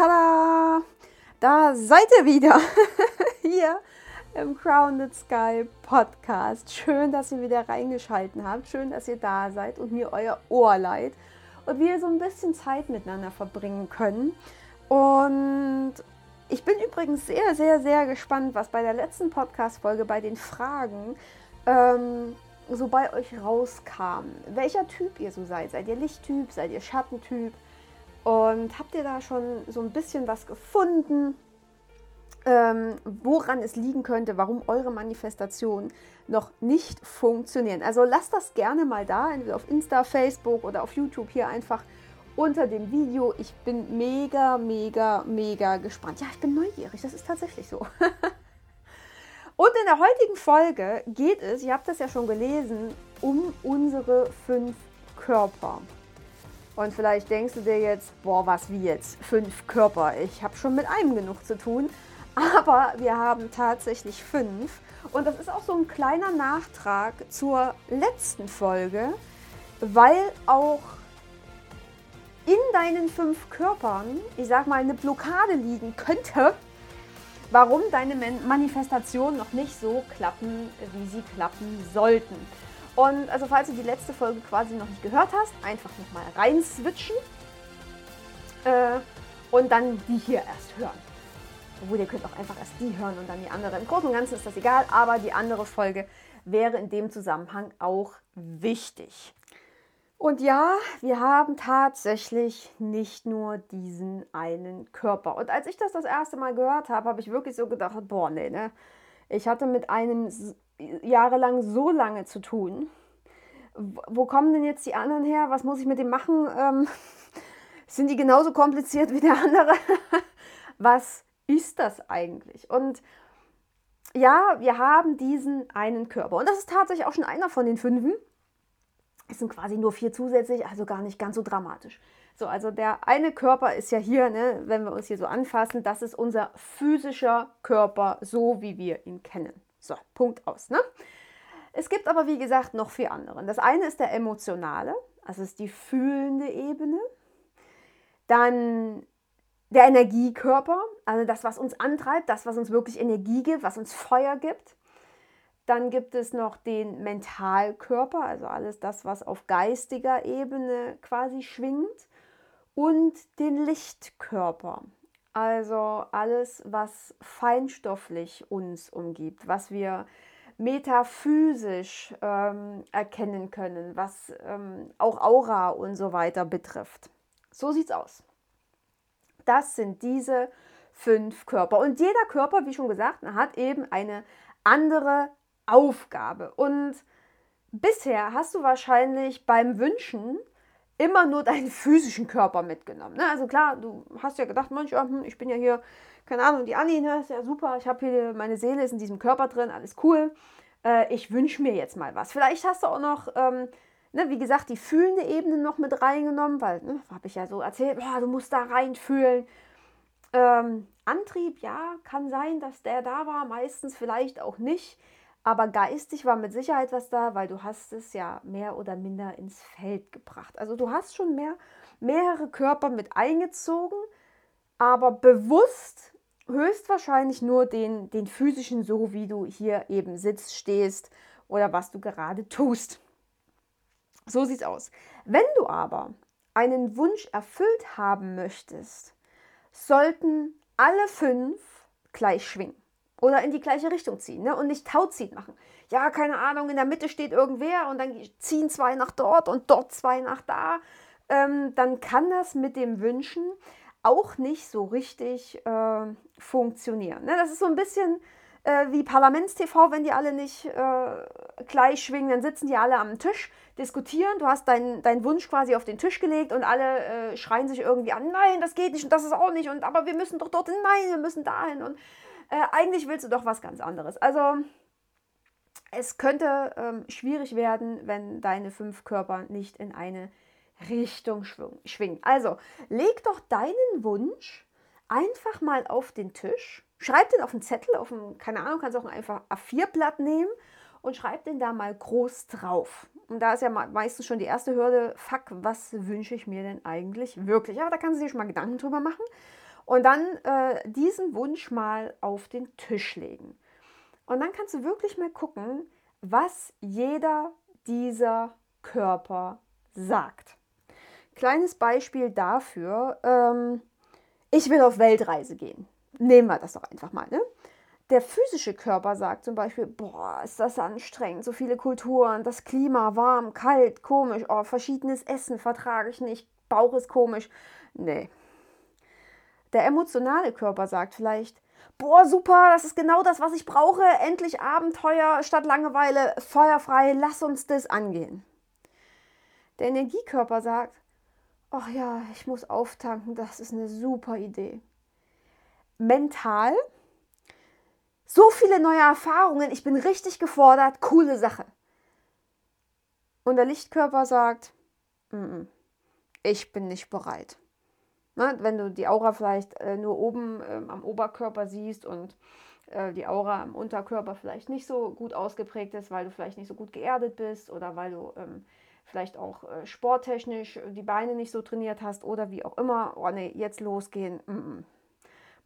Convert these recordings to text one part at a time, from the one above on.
tada! Da seid ihr wieder. Hier im Crowned Sky Podcast. Schön, dass ihr wieder reingeschalten habt. Schön, dass ihr da seid und mir euer Ohr leiht. Und wir so ein bisschen Zeit miteinander verbringen können. Und ich bin übrigens sehr, sehr, sehr gespannt, was bei der letzten Podcast-Folge bei den Fragen ähm, so bei euch rauskam. Welcher Typ ihr so seid. Seid ihr Lichttyp? Seid ihr Schattentyp? Und habt ihr da schon so ein bisschen was gefunden, ähm, woran es liegen könnte, warum eure Manifestationen noch nicht funktionieren? Also lasst das gerne mal da, entweder auf Insta, Facebook oder auf YouTube hier einfach unter dem Video. Ich bin mega, mega, mega gespannt. Ja, ich bin neugierig, das ist tatsächlich so. Und in der heutigen Folge geht es, ihr habt das ja schon gelesen, um unsere fünf Körper. Und vielleicht denkst du dir jetzt, boah, was wie jetzt? Fünf Körper. Ich habe schon mit einem genug zu tun. Aber wir haben tatsächlich fünf. Und das ist auch so ein kleiner Nachtrag zur letzten Folge, weil auch in deinen fünf Körpern, ich sag mal, eine Blockade liegen könnte, warum deine Manifestationen noch nicht so klappen, wie sie klappen sollten. Und also falls du die letzte Folge quasi noch nicht gehört hast, einfach nochmal rein switchen äh, und dann die hier erst hören. Obwohl, ihr könnt auch einfach erst die hören und dann die andere. Im Großen und Ganzen ist das egal, aber die andere Folge wäre in dem Zusammenhang auch wichtig. Und ja, wir haben tatsächlich nicht nur diesen einen Körper. Und als ich das das erste Mal gehört habe, habe ich wirklich so gedacht, boah, nee, ne? Ich hatte mit einem jahrelang so lange zu tun. Wo kommen denn jetzt die anderen her? Was muss ich mit dem machen? Ähm, sind die genauso kompliziert wie der andere? Was ist das eigentlich? Und ja, wir haben diesen einen Körper. Und das ist tatsächlich auch schon einer von den fünfen. Es sind quasi nur vier zusätzlich, also gar nicht ganz so dramatisch. So, also der eine Körper ist ja hier, ne, wenn wir uns hier so anfassen, das ist unser physischer Körper, so wie wir ihn kennen. So, Punkt aus. Ne? Es gibt aber, wie gesagt, noch vier andere. Das eine ist der emotionale, also ist die fühlende Ebene. Dann der Energiekörper, also das, was uns antreibt, das, was uns wirklich Energie gibt, was uns Feuer gibt. Dann gibt es noch den Mentalkörper, also alles das, was auf geistiger Ebene quasi schwingt. Und den Lichtkörper, also alles, was feinstofflich uns umgibt, was wir metaphysisch ähm, erkennen können, was ähm, auch Aura und so weiter betrifft. So sieht's aus. Das sind diese fünf Körper. Und jeder Körper, wie schon gesagt, hat eben eine andere Aufgabe. Und bisher hast du wahrscheinlich beim Wünschen immer nur deinen physischen Körper mitgenommen. Ne? Also klar, du hast ja gedacht, manch, hm, ich bin ja hier, keine Ahnung, die Anni, ne, ist ja super, ich habe hier, meine Seele ist in diesem Körper drin, alles cool. Äh, ich wünsche mir jetzt mal was. Vielleicht hast du auch noch, ähm, ne, wie gesagt, die fühlende Ebene noch mit reingenommen, weil, ne, habe ich ja so erzählt, boah, du musst da reinfühlen. Ähm, Antrieb, ja, kann sein, dass der da war, meistens vielleicht auch nicht. Aber geistig war mit Sicherheit was da, weil du hast es ja mehr oder minder ins Feld gebracht. Also du hast schon mehr, mehrere Körper mit eingezogen, aber bewusst höchstwahrscheinlich nur den, den physischen, so wie du hier eben sitzt, stehst oder was du gerade tust. So sieht's aus. Wenn du aber einen Wunsch erfüllt haben möchtest, sollten alle fünf gleich schwingen oder in die gleiche Richtung ziehen ne? und nicht Tauziehen machen. Ja, keine Ahnung, in der Mitte steht irgendwer und dann ziehen zwei nach dort und dort zwei nach da. Ähm, dann kann das mit dem Wünschen auch nicht so richtig äh, funktionieren. Ne? Das ist so ein bisschen äh, wie Parlamentstv, wenn die alle nicht äh, gleich schwingen, dann sitzen die alle am Tisch, diskutieren, du hast deinen dein Wunsch quasi auf den Tisch gelegt und alle äh, schreien sich irgendwie an, nein, das geht nicht und das ist auch nicht und aber wir müssen doch dorthin, nein, wir müssen dahin und äh, eigentlich willst du doch was ganz anderes. Also es könnte ähm, schwierig werden, wenn deine fünf Körper nicht in eine Richtung schwingen. Also leg doch deinen Wunsch einfach mal auf den Tisch. Schreib den auf einen Zettel, auf einen, keine Ahnung, kannst auch einfach A4-Blatt nehmen und schreib den da mal groß drauf. Und da ist ja meistens schon die erste Hürde, fuck, was wünsche ich mir denn eigentlich wirklich? Aber da kannst du dir schon mal Gedanken drüber machen. Und dann äh, diesen Wunsch mal auf den Tisch legen. Und dann kannst du wirklich mal gucken, was jeder dieser Körper sagt. Kleines Beispiel dafür, ähm, ich will auf Weltreise gehen. Nehmen wir das doch einfach mal. Ne? Der physische Körper sagt zum Beispiel, boah, ist das anstrengend, so viele Kulturen, das Klima, warm, kalt, komisch, oh, verschiedenes Essen vertrage ich nicht, Bauch ist komisch. Nee. Der emotionale Körper sagt vielleicht, boah, super, das ist genau das, was ich brauche, endlich Abenteuer statt Langeweile, feuerfrei, lass uns das angehen. Der Energiekörper sagt, ach ja, ich muss auftanken, das ist eine super Idee. Mental, so viele neue Erfahrungen, ich bin richtig gefordert, coole Sache. Und der Lichtkörper sagt, ich bin nicht bereit. Na, wenn du die Aura vielleicht äh, nur oben äh, am Oberkörper siehst und äh, die Aura am Unterkörper vielleicht nicht so gut ausgeprägt ist, weil du vielleicht nicht so gut geerdet bist oder weil du ähm, vielleicht auch äh, sporttechnisch die Beine nicht so trainiert hast oder wie auch immer, oh nee, jetzt losgehen, mm -mm.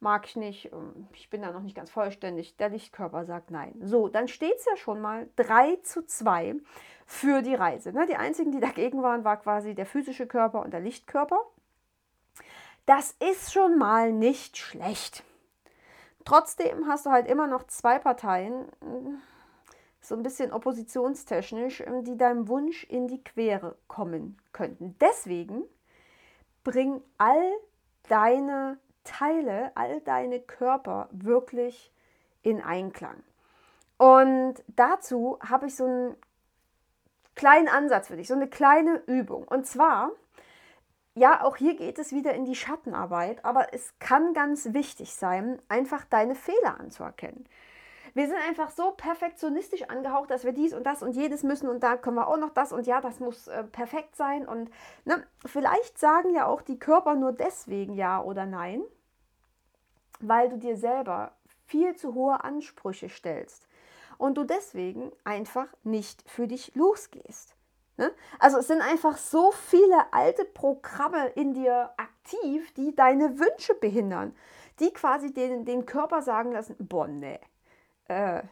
mag ich nicht, ähm, ich bin da noch nicht ganz vollständig, der Lichtkörper sagt nein. So, dann steht es ja schon mal 3 zu 2 für die Reise. Ne? Die einzigen, die dagegen waren, war quasi der physische Körper und der Lichtkörper. Das ist schon mal nicht schlecht. Trotzdem hast du halt immer noch zwei Parteien, so ein bisschen oppositionstechnisch, ähm, die deinem Wunsch in die Quere kommen könnten. Deswegen bring all deine Teile, all deine Körper wirklich in Einklang. Und dazu habe ich so einen kleinen Ansatz für dich, so eine kleine Übung. Und zwar, ja, auch hier geht es wieder in die Schattenarbeit, aber es kann ganz wichtig sein, einfach deine Fehler anzuerkennen. Wir sind einfach so perfektionistisch angehaucht, dass wir dies und das und jedes müssen und da können wir auch noch das und ja, das muss äh, perfekt sein. Und ne, vielleicht sagen ja auch die Körper nur deswegen ja oder nein, weil du dir selber viel zu hohe Ansprüche stellst und du deswegen einfach nicht für dich losgehst. Ne? Also es sind einfach so viele alte Programme in dir aktiv, die deine Wünsche behindern, die quasi den, den Körper sagen lassen, boah, nee, äh,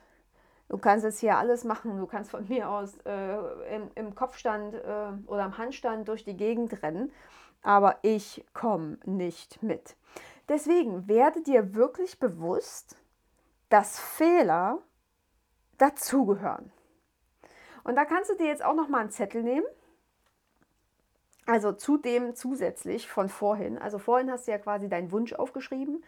du kannst jetzt hier alles machen, du kannst von mir aus äh, im, im, Kopfstand äh, oder am Handstand durch die Gegend rennen, aber ich komme nicht mit. Deswegen werde dir wirklich bewusst, dass Fehler dazugehören. Und da kannst du dir jetzt auch noch mal einen Zettel nehmen. Also zudem zusätzlich von vorhin. Also vorhin hast du ja quasi deinen Wunsch aufgeschrieben.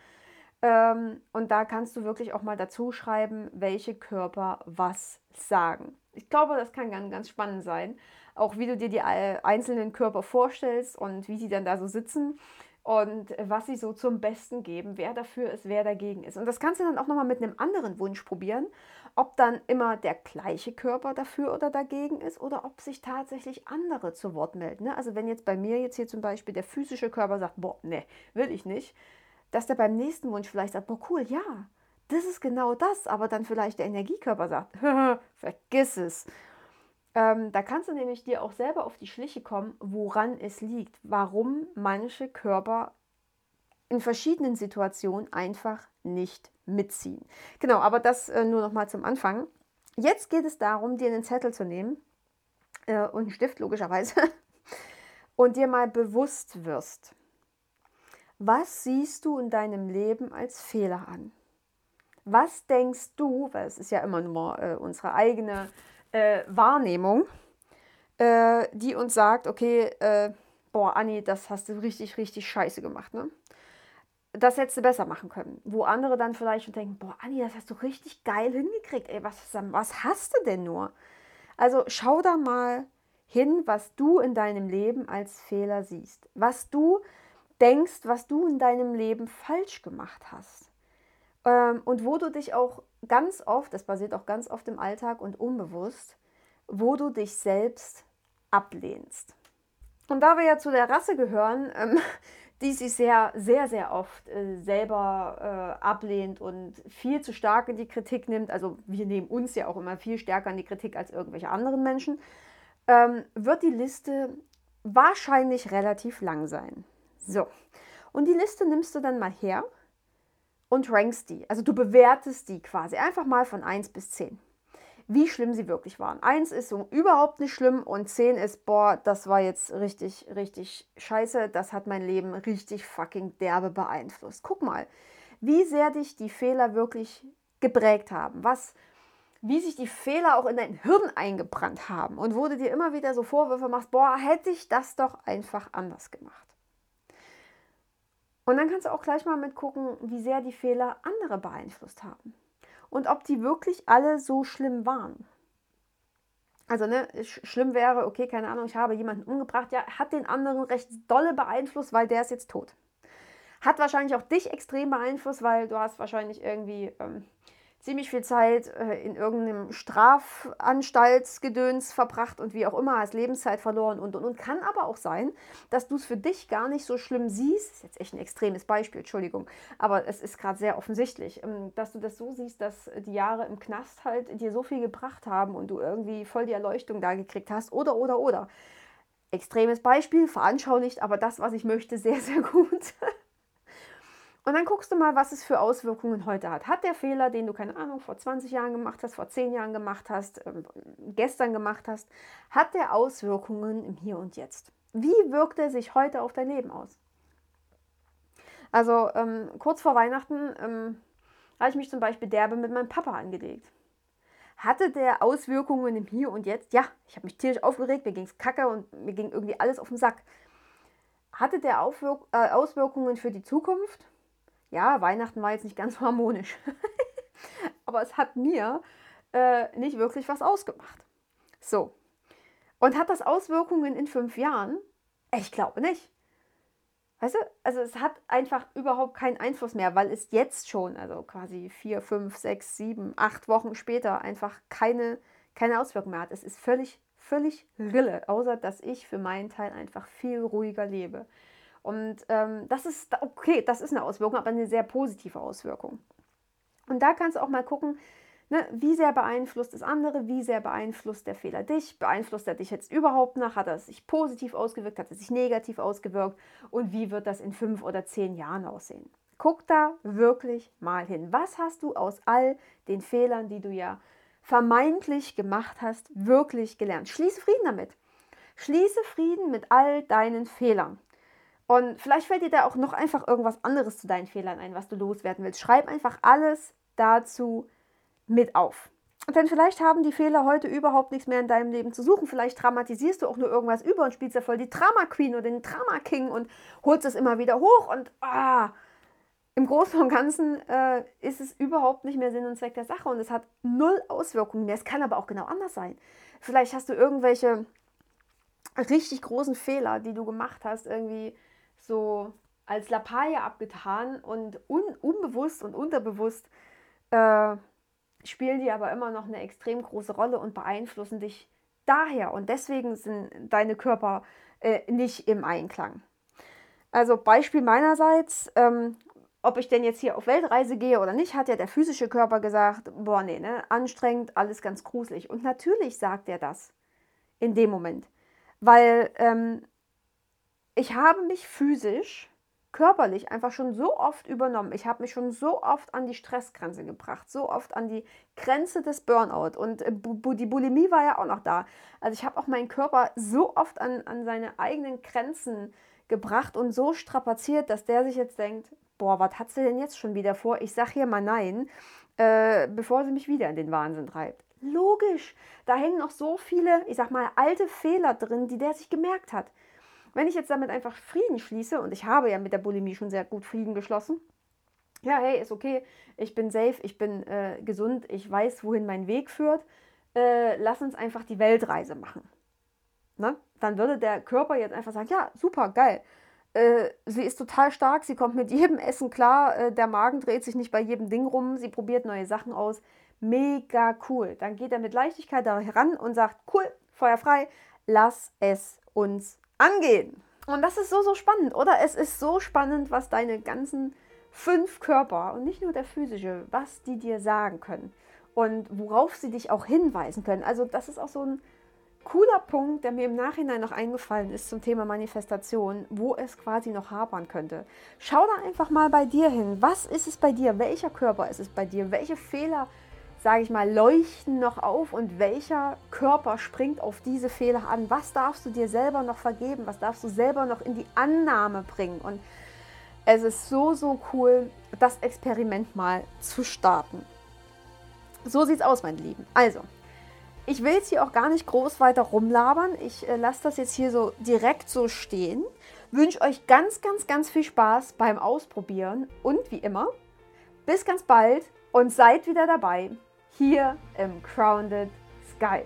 Ähm, und da kannst du wirklich auch mal dazu schreiben, welche Körper was sagen. Ich glaube, das kann ganz, ganz spannend sein. Auch wie du dir die einzelnen Körper vorstellst und wie sie dann da so sitzen und was sie so zum Besten geben, wer dafür ist, wer dagegen ist. Und das kannst du dann auch nochmal mit einem anderen Wunsch probieren, ob dann immer der gleiche Körper dafür oder dagegen ist oder ob sich tatsächlich andere zu Wort melden. Ne? Also wenn jetzt bei mir jetzt hier zum Beispiel der physische Körper sagt, boah, ne, will ich nicht, dass der beim nächsten Wunsch vielleicht sagt, boah, cool, ja, das ist genau das, aber dann vielleicht der Energiekörper sagt, vergiss es. Ähm, da kannst du nämlich dir auch selber auf die Schliche kommen, woran es liegt, warum manche Körper in verschiedenen Situationen einfach nicht mitziehen. Genau, aber das äh, nur noch mal zum Anfang. Jetzt geht es darum, dir einen Zettel zu nehmen äh, und einen Stift logischerweise und dir mal bewusst wirst, was siehst du in deinem Leben als Fehler an? Was denkst du, weil es ist ja immer nur äh, unsere eigene äh, Wahrnehmung, äh, die uns sagt, okay, äh, boah, Anni, das hast du richtig, richtig scheiße gemacht. Ne? Das hättest du besser machen können. Wo andere dann vielleicht schon denken, boah, Anni, das hast du richtig geil hingekriegt. Ey, was, was hast du denn nur? Also schau da mal hin, was du in deinem Leben als Fehler siehst. Was du denkst, was du in deinem Leben falsch gemacht hast. Ähm, und wo du dich auch ganz oft, das passiert auch ganz oft im Alltag und unbewusst, wo du dich selbst ablehnst. Und da wir ja zu der Rasse gehören, ähm, die sich sehr, sehr, sehr oft äh, selber äh, ablehnt und viel zu stark in die Kritik nimmt, also wir nehmen uns ja auch immer viel stärker in die Kritik als irgendwelche anderen Menschen, ähm, wird die Liste wahrscheinlich relativ lang sein. So. Und die Liste nimmst du dann mal her und rankst die. Also du bewertest die quasi einfach mal von 1 bis 10. Wie schlimm sie wirklich waren. 1 ist so überhaupt nicht schlimm und 10 ist, boah, das war jetzt richtig, richtig scheiße. Das hat mein Leben richtig fucking derbe beeinflusst. Guck mal, wie sehr dich die Fehler wirklich geprägt haben. Was wie sich die Fehler auch in dein Hirn eingebrannt haben und wo du dir immer wieder so Vorwürfe machst, boah, hätte ich das doch einfach anders gemacht. Und dann kannst du auch gleich mal mitgucken, wie sehr die Fehler andere beeinflusst haben und ob die wirklich alle so schlimm waren. Also, ne, schlimm wäre, okay, keine Ahnung, ich habe jemanden umgebracht, ja, hat den anderen recht dolle beeinflusst, weil der ist jetzt tot. Hat wahrscheinlich auch dich extrem beeinflusst, weil du hast wahrscheinlich irgendwie ähm, ziemlich viel Zeit äh, in irgendeinem Strafanstaltsgedöns verbracht und wie auch immer, hast Lebenszeit verloren und und und. Kann aber auch sein, dass du es für dich gar nicht so schlimm siehst. Ist jetzt echt ein extremes Beispiel, Entschuldigung, aber es ist gerade sehr offensichtlich, ähm, dass du das so siehst, dass die Jahre im Knast halt dir so viel gebracht haben und du irgendwie voll die Erleuchtung da gekriegt hast. Oder, oder, oder. Extremes Beispiel, veranschaulicht, aber das, was ich möchte, sehr, sehr gut. Und dann guckst du mal, was es für Auswirkungen heute hat. Hat der Fehler, den du, keine Ahnung, vor 20 Jahren gemacht hast, vor 10 Jahren gemacht hast, äh, gestern gemacht hast, hat der Auswirkungen im Hier und Jetzt? Wie wirkt er sich heute auf dein Leben aus? Also ähm, kurz vor Weihnachten ähm, habe ich mich zum Beispiel derbe mit meinem Papa angelegt. Hatte der Auswirkungen im Hier und Jetzt? Ja, ich habe mich tierisch aufgeregt, mir ging es kacke und mir ging irgendwie alles auf den Sack. Hatte der Aufwirk äh, Auswirkungen für die Zukunft? Ja, Weihnachten war jetzt nicht ganz harmonisch. Aber es hat mir äh, nicht wirklich was ausgemacht. So. Und hat das Auswirkungen in fünf Jahren? Ich glaube nicht. Weißt du, also es hat einfach überhaupt keinen Einfluss mehr, weil es jetzt schon, also quasi vier, fünf, sechs, sieben, acht Wochen später einfach keine, keine Auswirkungen mehr hat. Es ist völlig, völlig Rille, außer dass ich für meinen Teil einfach viel ruhiger lebe. Und ähm, das ist okay, das ist eine Auswirkung, aber eine sehr positive Auswirkung. Und da kannst du auch mal gucken, ne, wie sehr beeinflusst das andere, wie sehr beeinflusst der Fehler dich, beeinflusst er dich jetzt überhaupt noch, hat er sich positiv ausgewirkt, hat er sich negativ ausgewirkt und wie wird das in fünf oder zehn Jahren aussehen. Guck da wirklich mal hin. Was hast du aus all den Fehlern, die du ja vermeintlich gemacht hast, wirklich gelernt? Schließe Frieden damit. Schließe Frieden mit all deinen Fehlern. Und vielleicht fällt dir da auch noch einfach irgendwas anderes zu deinen Fehlern ein, was du loswerden willst. Schreib einfach alles dazu mit auf. Denn vielleicht haben die Fehler heute überhaupt nichts mehr in deinem Leben zu suchen. Vielleicht dramatisierst du auch nur irgendwas über und spielst ja voll die Drama Queen oder den Drama King und holst es immer wieder hoch. Und ah, im Großen und Ganzen äh, ist es überhaupt nicht mehr Sinn und Zweck der Sache und es hat null Auswirkungen mehr. Es kann aber auch genau anders sein. Vielleicht hast du irgendwelche richtig großen Fehler, die du gemacht hast, irgendwie so als Lappalie abgetan und un unbewusst und unterbewusst äh, spielen die aber immer noch eine extrem große Rolle und beeinflussen dich daher. Und deswegen sind deine Körper äh, nicht im Einklang. Also Beispiel meinerseits, ähm, ob ich denn jetzt hier auf Weltreise gehe oder nicht, hat ja der physische Körper gesagt, boah, nee, ne, anstrengend, alles ganz gruselig. Und natürlich sagt er das in dem Moment, weil ähm, ich habe mich physisch, körperlich einfach schon so oft übernommen. Ich habe mich schon so oft an die Stressgrenze gebracht, so oft an die Grenze des Burnout. Und äh, die Bulimie war ja auch noch da. Also ich habe auch meinen Körper so oft an, an seine eigenen Grenzen gebracht und so strapaziert, dass der sich jetzt denkt, boah, was hat sie denn jetzt schon wieder vor? Ich sage hier mal nein, äh, bevor sie mich wieder in den Wahnsinn treibt. Logisch, da hängen noch so viele, ich sag mal, alte Fehler drin, die der sich gemerkt hat. Wenn ich jetzt damit einfach Frieden schließe, und ich habe ja mit der Bulimie schon sehr gut Frieden geschlossen, ja, hey, ist okay, ich bin safe, ich bin äh, gesund, ich weiß, wohin mein Weg führt, äh, lass uns einfach die Weltreise machen. Ne? Dann würde der Körper jetzt einfach sagen, ja, super, geil. Äh, sie ist total stark, sie kommt mit jedem Essen klar, äh, der Magen dreht sich nicht bei jedem Ding rum, sie probiert neue Sachen aus. Mega cool. Dann geht er mit Leichtigkeit da heran und sagt, cool, Feuer frei, lass es uns angehen. Und das ist so, so spannend, oder? Es ist so spannend, was deine ganzen fünf Körper und nicht nur der physische, was die dir sagen können und worauf sie dich auch hinweisen können. Also das ist auch so ein cooler Punkt, der mir im Nachhinein noch eingefallen ist zum Thema Manifestation, wo es quasi noch hapern könnte. Schau da einfach mal bei dir hin. Was ist es bei dir? Welcher Körper ist es bei dir? Welche Fehler, sage ich mal, leuchten noch auf und welcher Körper springt auf diese Fehler an? Was darfst du dir selber noch vergeben? Was darfst du selber noch in die Annahme bringen? Und es ist so, so cool, das Experiment mal zu starten. So sieht's aus, meine Lieben. Also, ich will jetzt hier auch gar nicht groß weiter rumlabern. Ich äh, lasse das jetzt hier so direkt so stehen. Wünsche euch ganz, ganz, ganz viel Spaß beim Ausprobieren und wie immer, bis ganz bald und seid wieder dabei hier im Crowned Sky.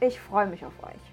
Ich freue mich auf euch.